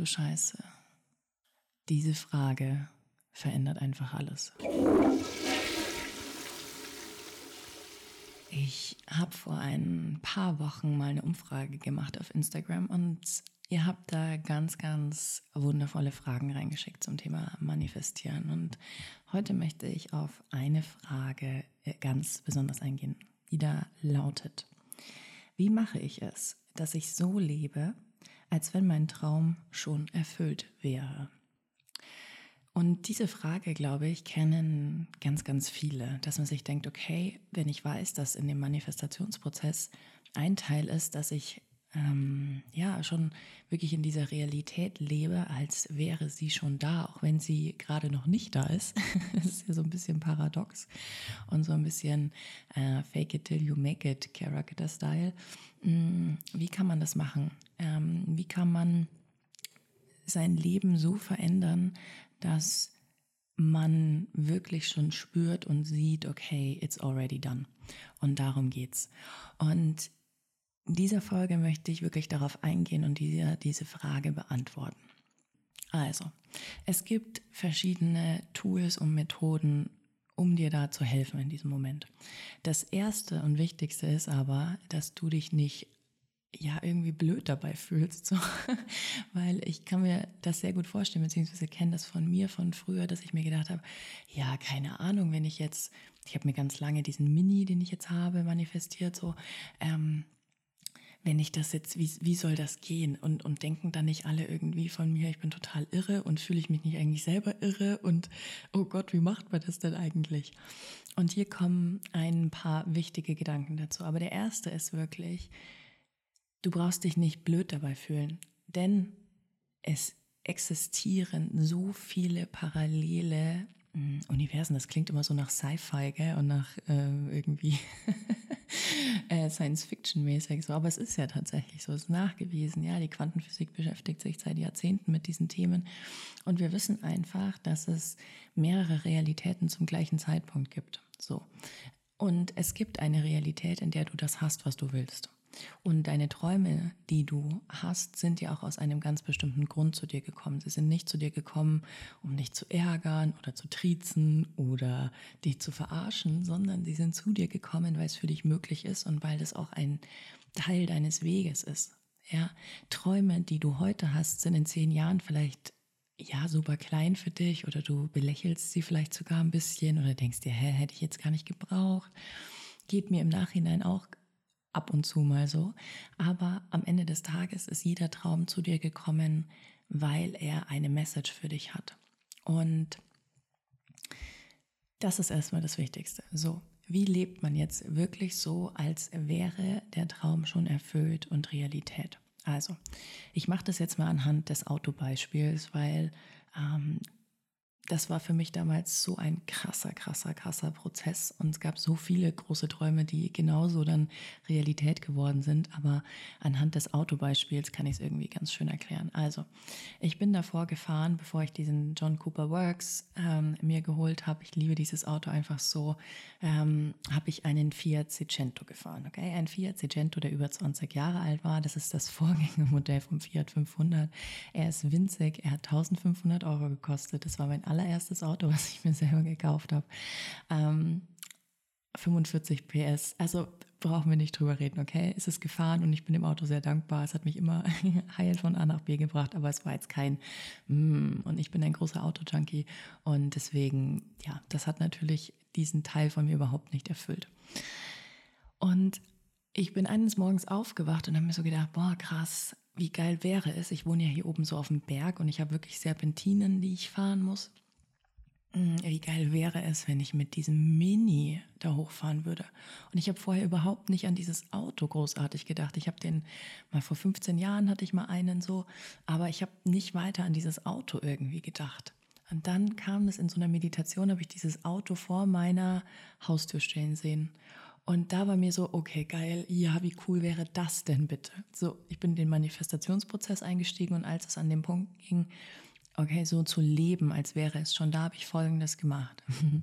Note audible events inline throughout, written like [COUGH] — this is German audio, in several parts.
du Scheiße. Diese Frage verändert einfach alles. Ich habe vor ein paar Wochen mal eine Umfrage gemacht auf Instagram und ihr habt da ganz, ganz wundervolle Fragen reingeschickt zum Thema Manifestieren. Und heute möchte ich auf eine Frage äh, ganz besonders eingehen, die da lautet, wie mache ich es, dass ich so lebe, als wenn mein Traum schon erfüllt wäre? Und diese Frage, glaube ich, kennen ganz, ganz viele, dass man sich denkt, okay, wenn ich weiß, dass in dem Manifestationsprozess ein Teil ist, dass ich ähm, ja schon wirklich in dieser Realität lebe, als wäre sie schon da, auch wenn sie gerade noch nicht da ist. [LAUGHS] das ist ja so ein bisschen paradox und so ein bisschen äh, Fake it till you make it Character Style. Hm, wie kann man das machen? Ähm, wie kann man sein Leben so verändern, dass man wirklich schon spürt und sieht, okay, it's already done. Und darum geht's. Und in dieser Folge möchte ich wirklich darauf eingehen und diese, diese Frage beantworten. Also, es gibt verschiedene Tools und Methoden, um dir da zu helfen in diesem Moment. Das erste und wichtigste ist aber, dass du dich nicht ja irgendwie blöd dabei fühlst, so. [LAUGHS] weil ich kann mir das sehr gut vorstellen, beziehungsweise kenne das von mir von früher, dass ich mir gedacht habe, ja, keine Ahnung, wenn ich jetzt, ich habe mir ganz lange diesen Mini, den ich jetzt habe, manifestiert, so, ähm, wenn ich das jetzt, wie, wie soll das gehen? Und, und denken dann nicht alle irgendwie von mir, ich bin total irre und fühle ich mich nicht eigentlich selber irre und oh Gott, wie macht man das denn eigentlich? Und hier kommen ein paar wichtige Gedanken dazu. Aber der erste ist wirklich, Du brauchst dich nicht blöd dabei fühlen, denn es existieren so viele parallele hm, Universen. Das klingt immer so nach Sci-Fi und nach äh, irgendwie [LAUGHS] [LAUGHS] äh, Science-Fiction-mäßig so. Aber es ist ja tatsächlich so, es ist nachgewiesen. Ja, die Quantenphysik beschäftigt sich seit Jahrzehnten mit diesen Themen. Und wir wissen einfach, dass es mehrere Realitäten zum gleichen Zeitpunkt gibt. So. Und es gibt eine Realität, in der du das hast, was du willst. Und deine Träume, die du hast, sind ja auch aus einem ganz bestimmten Grund zu dir gekommen. Sie sind nicht zu dir gekommen, um dich zu ärgern oder zu triezen oder dich zu verarschen, sondern sie sind zu dir gekommen, weil es für dich möglich ist und weil das auch ein Teil deines Weges ist. Ja, Träume, die du heute hast, sind in zehn Jahren vielleicht ja super klein für dich oder du belächelst sie vielleicht sogar ein bisschen oder denkst dir, hä, hätte ich jetzt gar nicht gebraucht. Geht mir im Nachhinein auch ab und zu mal so. Aber am Ende des Tages ist jeder Traum zu dir gekommen, weil er eine Message für dich hat. Und das ist erstmal das Wichtigste. So, wie lebt man jetzt wirklich so, als wäre der Traum schon erfüllt und Realität? Also, ich mache das jetzt mal anhand des Autobeispiels, weil ähm, das war für mich damals so ein krasser, krasser, krasser Prozess. Und es gab so viele große Träume, die genauso dann Realität geworden sind. Aber anhand des Autobeispiels kann ich es irgendwie ganz schön erklären. Also, ich bin davor gefahren, bevor ich diesen John Cooper Works ähm, mir geholt habe. Ich liebe dieses Auto einfach so. Ähm, habe ich einen Fiat Seicento gefahren. Okay, ein Fiat Seicento, der über 20 Jahre alt war. Das ist das [LAUGHS] Vorgängermodell vom Fiat 500. Er ist winzig. Er hat 1500 Euro gekostet. Das war mein allererstes Auto, [LAUGHS] was ich mir selber gekauft habe. Ähm, 45 PS. Also brauchen wir nicht drüber reden, okay? Es ist gefahren und ich bin dem Auto sehr dankbar. Es hat mich immer [LAUGHS] heil von A nach B gebracht, aber es war jetzt kein mm, und ich bin ein großer Auto-Junkie und deswegen, ja, das hat natürlich diesen Teil von mir überhaupt nicht erfüllt. Und ich bin eines Morgens aufgewacht und habe mir so gedacht, boah, krass, wie geil wäre es. Ich wohne ja hier oben so auf dem Berg und ich habe wirklich Serpentinen, die ich fahren muss. Hm, wie geil wäre es, wenn ich mit diesem Mini da hochfahren würde. Und ich habe vorher überhaupt nicht an dieses Auto großartig gedacht. Ich habe den mal vor 15 Jahren hatte ich mal einen so, aber ich habe nicht weiter an dieses Auto irgendwie gedacht. Und dann kam es in so einer Meditation, habe ich dieses Auto vor meiner Haustür stehen sehen. Und da war mir so, okay, geil, ja, wie cool wäre das denn bitte? So, ich bin in den Manifestationsprozess eingestiegen und als es an dem Punkt ging, okay, so zu leben, als wäre es schon da, habe ich Folgendes gemacht. [LAUGHS]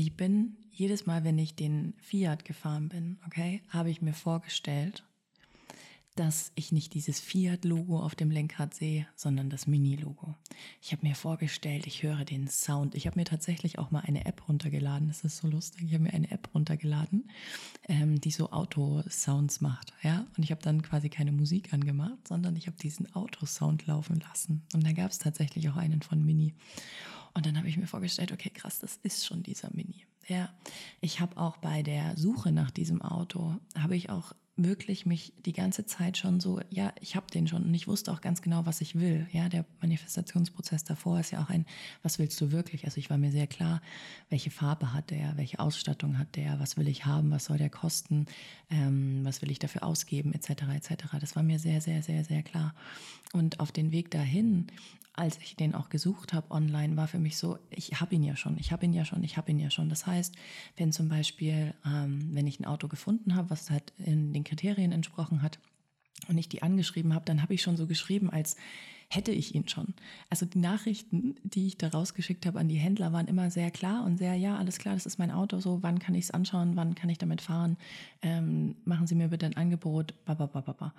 Ich bin jedes Mal, wenn ich den Fiat gefahren bin, okay, habe ich mir vorgestellt, dass ich nicht dieses Fiat-Logo auf dem Lenkrad sehe, sondern das Mini-Logo. Ich habe mir vorgestellt, ich höre den Sound. Ich habe mir tatsächlich auch mal eine App runtergeladen. Das ist so lustig. Ich habe mir eine App runtergeladen, ähm, die so Auto-Sounds macht. Ja? Und ich habe dann quasi keine Musik angemacht, sondern ich habe diesen Auto-Sound laufen lassen. Und da gab es tatsächlich auch einen von Mini. Und dann habe ich mir vorgestellt, okay, krass, das ist schon dieser Mini. Ja, ich habe auch bei der Suche nach diesem Auto, habe ich auch wirklich mich die ganze Zeit schon so, ja, ich habe den schon und ich wusste auch ganz genau, was ich will. Ja, der Manifestationsprozess davor ist ja auch ein, was willst du wirklich? Also ich war mir sehr klar, welche Farbe hat der, welche Ausstattung hat der, was will ich haben, was soll der kosten, ähm, was will ich dafür ausgeben, etc. etc. Das war mir sehr, sehr, sehr, sehr klar. Und auf den Weg dahin als ich den auch gesucht habe online, war für mich so, ich habe ihn ja schon, ich habe ihn ja schon, ich habe ihn ja schon. Das heißt, wenn zum Beispiel, ähm, wenn ich ein Auto gefunden habe, was halt in den Kriterien entsprochen hat und ich die angeschrieben habe, dann habe ich schon so geschrieben, als hätte ich ihn schon. Also die Nachrichten, die ich da rausgeschickt habe an die Händler, waren immer sehr klar und sehr, ja, alles klar, das ist mein Auto, so, wann kann ich es anschauen, wann kann ich damit fahren, ähm, machen Sie mir bitte ein Angebot, bababababa.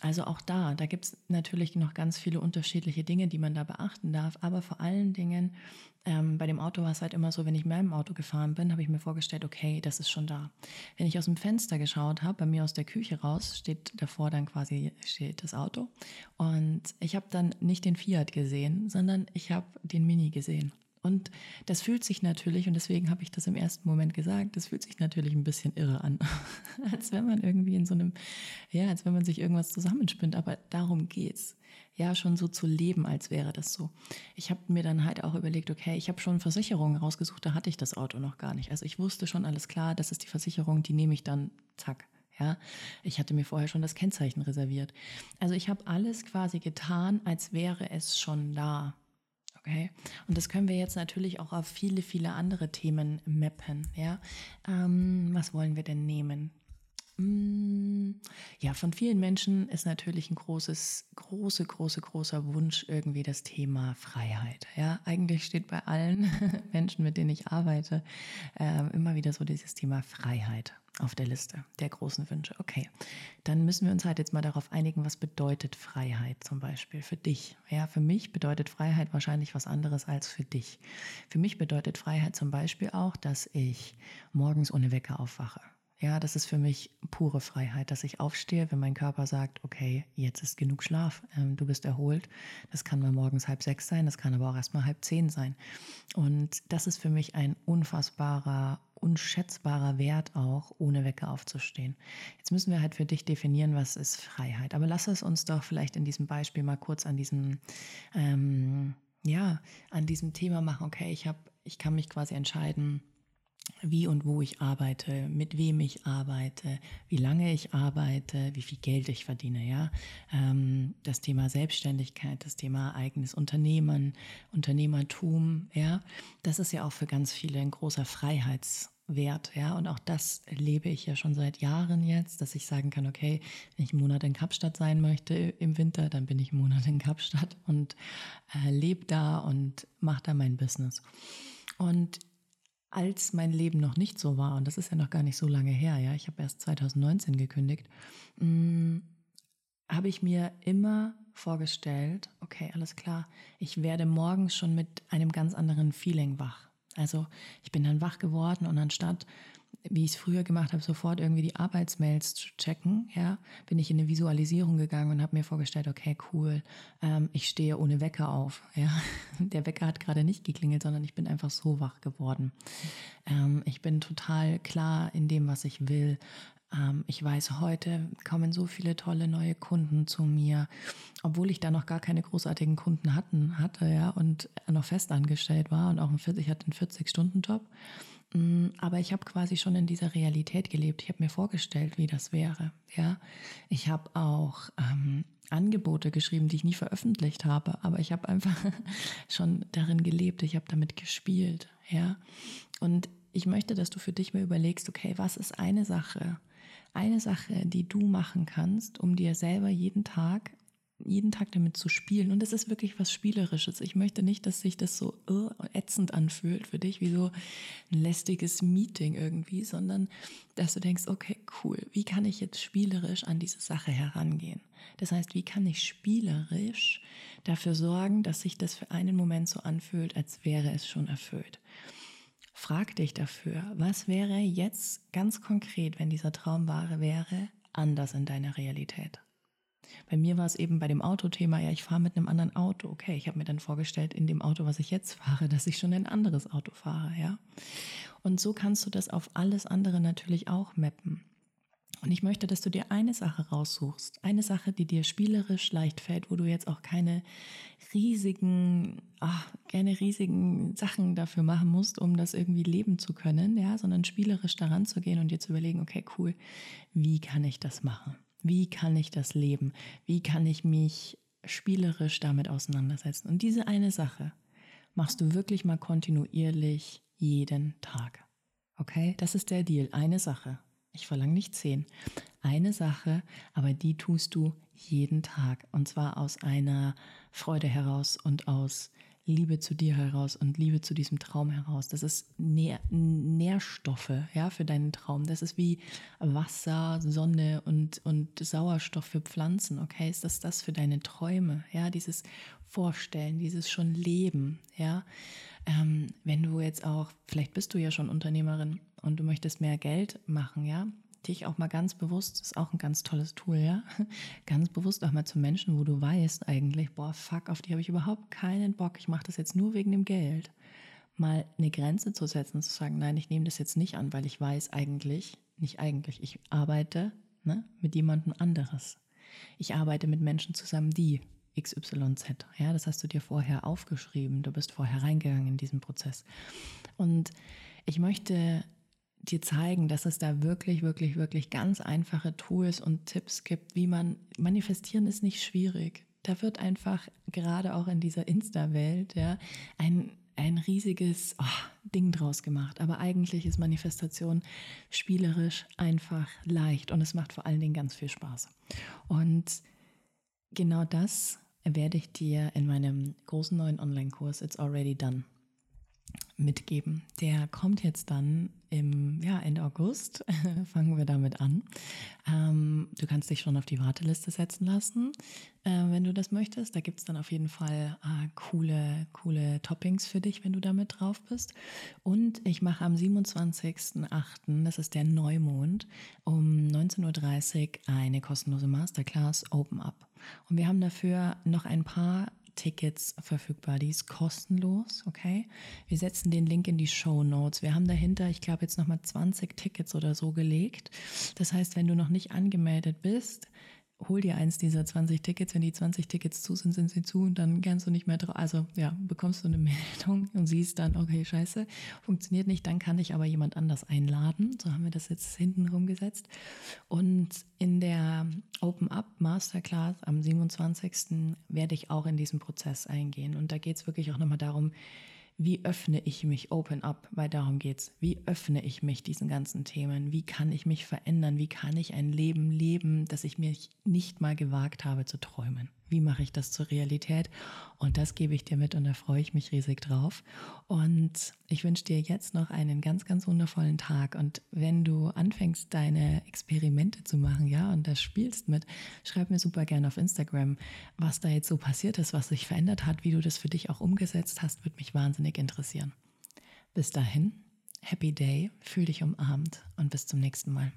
Also auch da, da gibt es natürlich noch ganz viele unterschiedliche Dinge, die man da beachten darf, aber vor allen Dingen ähm, bei dem Auto war es halt immer so, wenn ich mit meinem Auto gefahren bin, habe ich mir vorgestellt, okay, das ist schon da. Wenn ich aus dem Fenster geschaut habe, bei mir aus der Küche raus, steht davor dann quasi steht das Auto und ich habe dann nicht den Fiat gesehen, sondern ich habe den Mini gesehen. Und das fühlt sich natürlich, und deswegen habe ich das im ersten Moment gesagt, das fühlt sich natürlich ein bisschen irre an. [LAUGHS] als wenn man irgendwie in so einem, ja, als wenn man sich irgendwas zusammenspinnt. Aber darum geht's. Ja, schon so zu leben, als wäre das so. Ich habe mir dann halt auch überlegt, okay, ich habe schon Versicherungen rausgesucht, da hatte ich das Auto noch gar nicht. Also ich wusste schon alles klar, das ist die Versicherung, die nehme ich dann, zack, ja, ich hatte mir vorher schon das Kennzeichen reserviert. Also ich habe alles quasi getan, als wäre es schon da. Okay. Und das können wir jetzt natürlich auch auf viele, viele andere Themen mappen. Ja. Ähm, was wollen wir denn nehmen? Mm, ja, von vielen Menschen ist natürlich ein großes, große, große, großer Wunsch irgendwie das Thema Freiheit. Ja, eigentlich steht bei allen [LAUGHS] Menschen, mit denen ich arbeite, äh, immer wieder so dieses Thema Freiheit auf der Liste der großen Wünsche. Okay, dann müssen wir uns halt jetzt mal darauf einigen, was bedeutet Freiheit zum Beispiel für dich. Ja, für mich bedeutet Freiheit wahrscheinlich was anderes als für dich. Für mich bedeutet Freiheit zum Beispiel auch, dass ich morgens ohne Wecker aufwache. Ja, das ist für mich pure Freiheit, dass ich aufstehe, wenn mein Körper sagt, okay, jetzt ist genug Schlaf, ähm, du bist erholt. Das kann mal morgens halb sechs sein, das kann aber auch erst mal halb zehn sein. Und das ist für mich ein unfassbarer unschätzbarer Wert auch, ohne Wecker aufzustehen. Jetzt müssen wir halt für dich definieren, was ist Freiheit. Aber lass es uns doch vielleicht in diesem Beispiel mal kurz an diesem, ähm, ja, an diesem Thema machen. Okay, ich habe, ich kann mich quasi entscheiden, wie und wo ich arbeite, mit wem ich arbeite, wie lange ich arbeite, wie viel Geld ich verdiene, ja. Ähm, das Thema Selbstständigkeit, das Thema eigenes Unternehmen, Unternehmertum, ja. Das ist ja auch für ganz viele ein großer Freiheitswert, ja. Und auch das lebe ich ja schon seit Jahren jetzt, dass ich sagen kann, okay, wenn ich einen Monat in Kapstadt sein möchte im Winter, dann bin ich einen Monat in Kapstadt und äh, lebe da und mache da mein Business. Und als mein Leben noch nicht so war, und das ist ja noch gar nicht so lange her, ja, ich habe erst 2019 gekündigt, mm, habe ich mir immer vorgestellt, okay, alles klar, ich werde morgens schon mit einem ganz anderen Feeling wach. Also ich bin dann wach geworden und anstatt wie ich es früher gemacht habe, sofort irgendwie die Arbeitsmails zu checken, ja, bin ich in eine Visualisierung gegangen und habe mir vorgestellt, okay, cool, ähm, ich stehe ohne Wecker auf, [LAUGHS] ja. Der Wecker hat gerade nicht geklingelt, sondern ich bin einfach so wach geworden. Ähm, ich bin total klar in dem, was ich will. Ähm, ich weiß, heute kommen so viele tolle neue Kunden zu mir, obwohl ich da noch gar keine großartigen Kunden hatten, hatte, ja, und noch festangestellt war und auch ein 40, ich hatte einen 40-Stunden-Job. Mm, aber ich habe quasi schon in dieser Realität gelebt. Ich habe mir vorgestellt, wie das wäre. Ja, ich habe auch ähm, Angebote geschrieben, die ich nie veröffentlicht habe, aber ich habe einfach [LAUGHS] schon darin gelebt. Ich habe damit gespielt. Ja, und ich möchte, dass du für dich mal überlegst, okay, was ist eine Sache, eine Sache, die du machen kannst, um dir selber jeden Tag jeden Tag damit zu spielen. Und das ist wirklich was Spielerisches. Ich möchte nicht, dass sich das so uh, ätzend anfühlt für dich, wie so ein lästiges Meeting irgendwie, sondern dass du denkst, okay, cool, wie kann ich jetzt spielerisch an diese Sache herangehen? Das heißt, wie kann ich spielerisch dafür sorgen, dass sich das für einen Moment so anfühlt, als wäre es schon erfüllt? Frag dich dafür, was wäre jetzt ganz konkret, wenn dieser Traum wahre wäre, anders in deiner Realität? Bei mir war es eben bei dem Autothema, ja, ich fahre mit einem anderen Auto. Okay, ich habe mir dann vorgestellt, in dem Auto, was ich jetzt fahre, [LAUGHS] dass ich schon ein anderes Auto fahre, ja. Und so kannst du das auf alles andere natürlich auch mappen. Und ich möchte, dass du dir eine Sache raussuchst, eine Sache, die dir spielerisch leicht fällt, wo du jetzt auch keine riesigen, ach, keine riesigen Sachen dafür machen musst, um das irgendwie leben zu können, ja, sondern spielerisch daran zu gehen und dir zu überlegen, okay, cool, wie kann ich das machen? Wie kann ich das leben? Wie kann ich mich spielerisch damit auseinandersetzen? Und diese eine Sache machst du wirklich mal kontinuierlich jeden Tag. Okay, das ist der Deal. Eine Sache. Ich verlange nicht zehn. Eine Sache, aber die tust du jeden Tag. Und zwar aus einer Freude heraus und aus Liebe zu dir heraus und Liebe zu diesem Traum heraus. Das ist Nähr Nährstoffe ja, für deinen Traum. Das ist wie Wasser, Sonne und, und Sauerstoff für Pflanzen. Okay, ist das das für deine Träume? Ja, dieses Vorstellen, dieses schon Leben. Ja, ähm, wenn du jetzt auch, vielleicht bist du ja schon Unternehmerin und du möchtest mehr Geld machen, ja, dich auch mal ganz bewusst, ist auch ein ganz tolles Tool, ja, [LAUGHS] ganz bewusst auch mal zu Menschen, wo du weißt eigentlich, boah, fuck, auf die habe ich überhaupt keinen Bock, ich mache das jetzt nur wegen dem Geld, mal eine Grenze zu setzen zu sagen, nein, ich nehme das jetzt nicht an, weil ich weiß eigentlich, nicht eigentlich, ich arbeite ne, mit jemandem anderes. Ich arbeite mit Menschen zusammen, die XYZ. Ja, das hast du dir vorher aufgeschrieben. Du bist vorher reingegangen in diesen Prozess. Und ich möchte dir zeigen, dass es da wirklich, wirklich, wirklich ganz einfache Tools und Tipps gibt, wie man manifestieren ist nicht schwierig. Da wird einfach gerade auch in dieser Insta-Welt ja ein ein riesiges oh, Ding draus gemacht. Aber eigentlich ist Manifestation spielerisch einfach leicht und es macht vor allen Dingen ganz viel Spaß. Und genau das werde ich dir in meinem großen neuen Online-Kurs It's Already Done mitgeben. Der kommt jetzt dann im ja, Ende August. [LAUGHS] Fangen wir damit an. Ähm, du kannst dich schon auf die Warteliste setzen lassen, äh, wenn du das möchtest. Da gibt es dann auf jeden Fall äh, coole, coole Toppings für dich, wenn du damit drauf bist. Und ich mache am 27.08., das ist der Neumond, um 19.30 Uhr eine kostenlose Masterclass Open Up. Und wir haben dafür noch ein paar Tickets verfügbar. Die ist kostenlos, okay? Wir setzen den Link in die Show Notes. Wir haben dahinter, ich glaube, jetzt nochmal 20 Tickets oder so gelegt. Das heißt, wenn du noch nicht angemeldet bist, hol dir eins dieser 20 Tickets. Wenn die 20 Tickets zu sind, sind sie zu und dann kannst du nicht mehr drauf. Also ja, bekommst du eine [LAUGHS] Meldung und siehst dann, okay, scheiße, funktioniert nicht, dann kann ich aber jemand anders einladen. So haben wir das jetzt hinten rumgesetzt. Und in der Open Up Masterclass am 27. werde ich auch in diesen Prozess eingehen. Und da geht es wirklich auch nochmal darum, wie öffne ich mich open up, weil darum geht's. Wie öffne ich mich diesen ganzen Themen? Wie kann ich mich verändern? Wie kann ich ein Leben leben, das ich mir nicht mal gewagt habe zu träumen? Wie mache ich das zur Realität? Und das gebe ich dir mit und da freue ich mich riesig drauf. Und ich wünsche dir jetzt noch einen ganz, ganz wundervollen Tag. Und wenn du anfängst, deine Experimente zu machen, ja, und das spielst mit, schreib mir super gerne auf Instagram, was da jetzt so passiert ist, was sich verändert hat, wie du das für dich auch umgesetzt hast, würde mich wahnsinnig interessieren. Bis dahin, happy day, fühl dich umarmt und bis zum nächsten Mal.